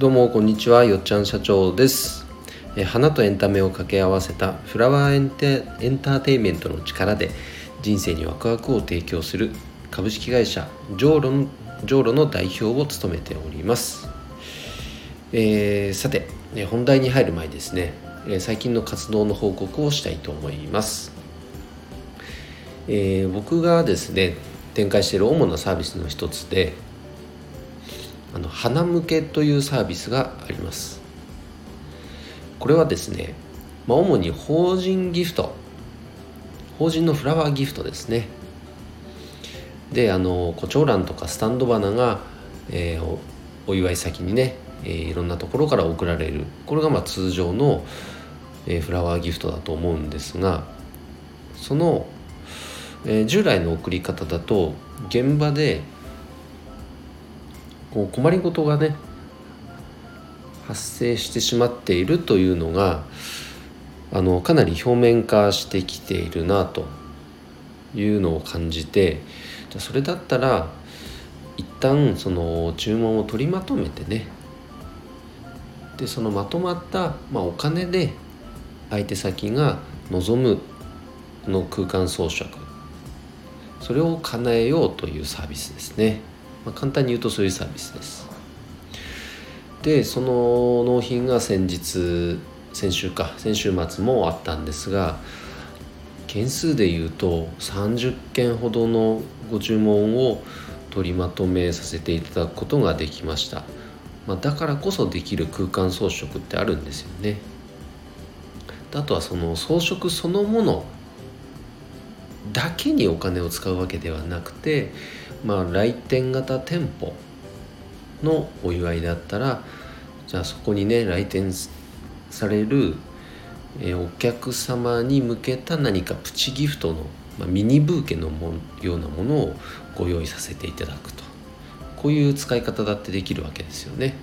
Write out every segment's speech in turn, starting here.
どうもこんにちはよっちゃん社長です。え花とエンタメを掛け合わせたフラワーエンテエンターテインメントの力で人生にワクワクを提供する株式会社ジョーロのジョーロの代表を務めております、えー、さて本題に入る前ですね。最近の活動の報告をしたいと思います、えー、僕がですね展開している主なサービスの一つであの花向けというサービスがあります。これはですね、まあ、主に法人ギフト。法人のフラワーギフトですね。であの胡蝶蘭とかスタンド花が、えー、お祝い先にね、えー、いろんなところから送られる。これがまあ通常の、えー、フラワーギフトだと思うんですがその、えー、従来の送り方だと現場でこう困りごとがね発生してしまっているというのがあのかなり表面化してきているなというのを感じてじゃそれだったら一旦その注文を取りまとめてねでそのまとまった、まあ、お金で相手先が望むの空間装飾それを叶えようというサービスですね。まあ、簡単に言うとそういうサービスです。でその納品が先日先週か先週末もあったんですが件数でいうと30件ほどのご注文を取りまとめさせていただくことができました、まあ、だからこそできる空間装飾ってあるんですよね。あとはその装飾そのものだけにお金を使うわけではなくてまあ、来店型店舗のお祝いだったらじゃあそこにね来店される、えお客様に向けた何かプチギフトの、まあ、ミニブーケのもようなものをご用意させていただくとこういう使い方だってできるわけですよね。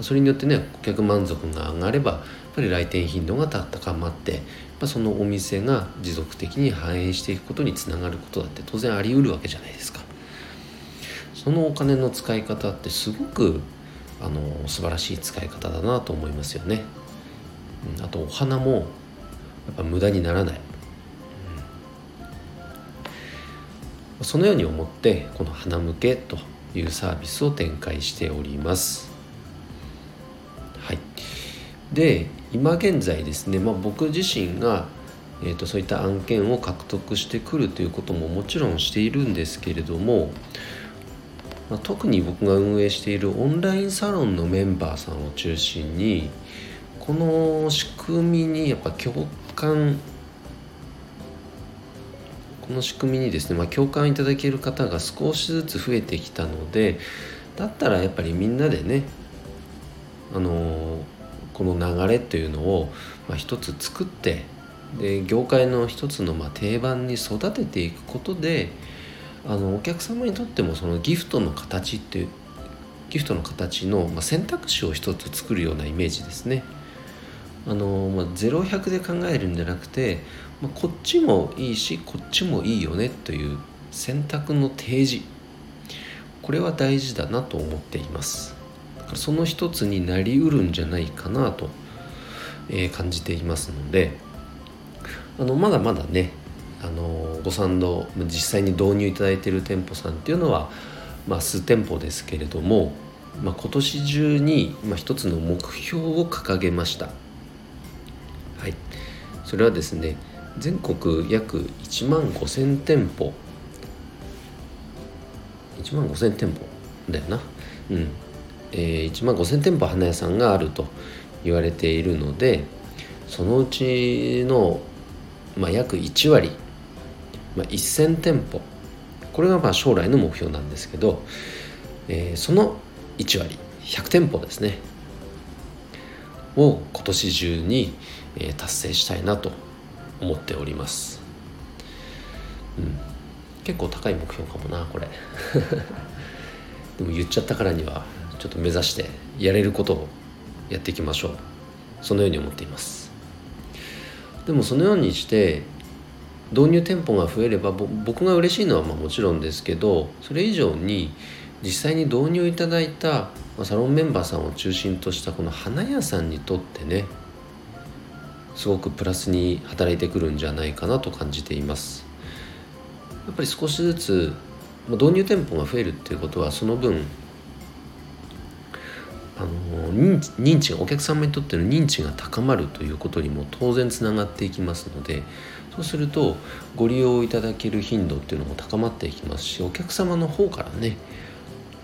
それによってね顧客満足が上がればやっぱり来店頻度が高まってまそのお店が持続的に反映していくことにつながることだって当然あり得るわけじゃないですか。そのお金の使い方ってすごくあの素晴らしい使い方だなと思いますよね。あとお花もやっぱ無駄にならない、うん、そのように思ってこの花向けというサービスを展開しておりますで今現在ですね、まあ、僕自身が、えーとそういった案件を獲得してくるということももちろんしているんですけれどもまあ、特に僕が運営しているオンラインサロンのメンバーさんを中心にこの仕組みにやっぱ共感この仕組みにですね、まあ、共感いただける方が少しずつ増えてきたのでだったらやっぱりみんなでねあのこの流れというのを、まあ、一つ作ってで業界の一つのまあ定番に育てていくことであのお客様にとってもそのギフトの形っていうギフトの形の、まあ、選択肢を一つ作るようなイメージですね。あのまあ、0100で考えるんじゃなくて、まあ、こっちもいいしこっちもいいよねという選択の提示これは大事だなと思っていますその一つになりうるんじゃないかなと、えー、感じていますのであのまだまだねあのご賛同実際に導入いただいている店舗さんっていうのは、まあ、数店舗ですけれども、まあ、今年中に、まあ、一つの目標を掲げました。はい、それはですね全国約1万5,000店舗。1万5,000店舗だよな。うん、えー、1万5,000店舗花屋さんがあると言われているのでそのうちの、まあ、約1割まあ、1000店舗これがまあ将来の目標なんですけど、えー、その1割100店舗ですねを今年中に、えー、達成したいなと思っております、うん、結構高い目標かもなこれ。でも言っちゃったからには。ちょっと目指してやれることをやっていきましょう。そのように思っています。でもそのようにして導入店舗が増えれば僕が嬉しいのはまあもちろんですけどそれ以上に実際に導入いただいたサロンメンバーさんを中心としたこの花屋さんにとってねすごくプラスに働いてくるんじゃないかなと感じています。やっぱり少しずつ導入店舗が増えるっていうことはその分あの認知がお客様にとっての認知が高まるということにも当然つながっていきますのでそうするとご利用いただける頻度っていうのも高まっていきますしお客様の方からね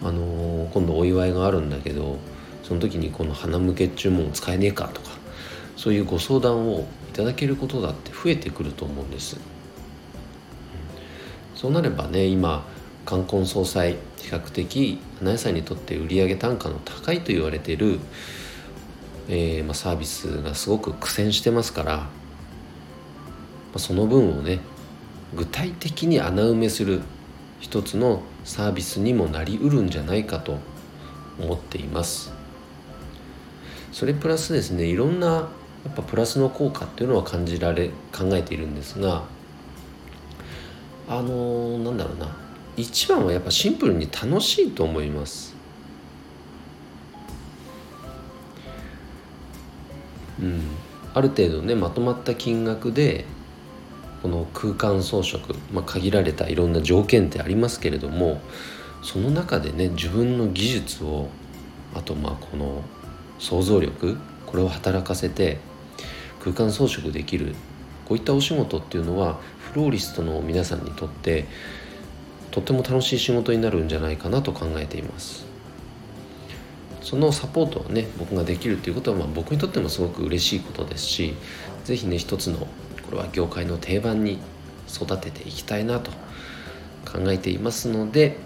あの今度お祝いがあるんだけどその時にこの花向け注文使えねえかとかそういうご相談をいただけることだって増えてくると思うんです、そうなればね今冠婚葬祭比較的花屋さんにとって売上単価の高いと言われている、えー、まあ、サービスがすごく苦戦してますから、まあ、その分をね具体的に穴埋めする一つのサービスにもなりうるんじゃないかと思っています。それプラスですねいろんなやっぱプラスの効果っていうのは感じられ考えているんですがあのー、なんだろうな。一番はやっぱシンプルに楽しいと思います。うん。ある程度ねまとまった金額でこの空間装飾、まあ、限られたいろんな条件ってありますけれどもその中でね自分の技術をあとまあこの想像力これを働かせて空間装飾できるこういったお仕事っていうのはフローリストの皆さんにとってとても楽しい仕事になるんじゃないかなと考えています。そのサポートをね僕ができるということは、まあ、僕にとってもすごく嬉しいことですし是非ね一つのこれは業界の定番に育てていきたいなと考えていますので、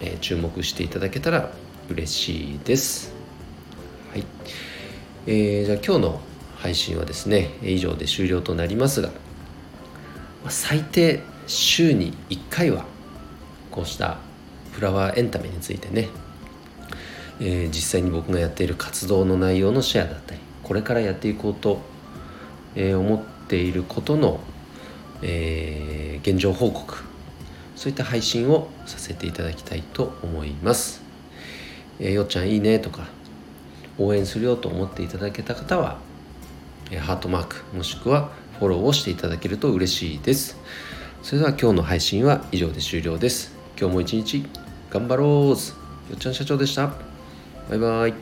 えー、注目していただけたら嬉しいです。はい、えー、じゃあ今日の配信はですね以上で終了となりますが最低週に1回はこうしたフラワーエンタメについてね、えー、実際に僕がやっている活動の内容のシェアだったりこれからやっていこうと、えー、思っていることの、えー、現状報告そういった配信をさせていただきたいと思います。えー、よっちゃんいいねとか応援するよと思っていただけた方は、えハートマークもしくはフォローをしていただけると嬉しいです。それでは今日の配信は以上で終了です。今日も一日頑張ろうよっちゃん社長でした。バイバイ。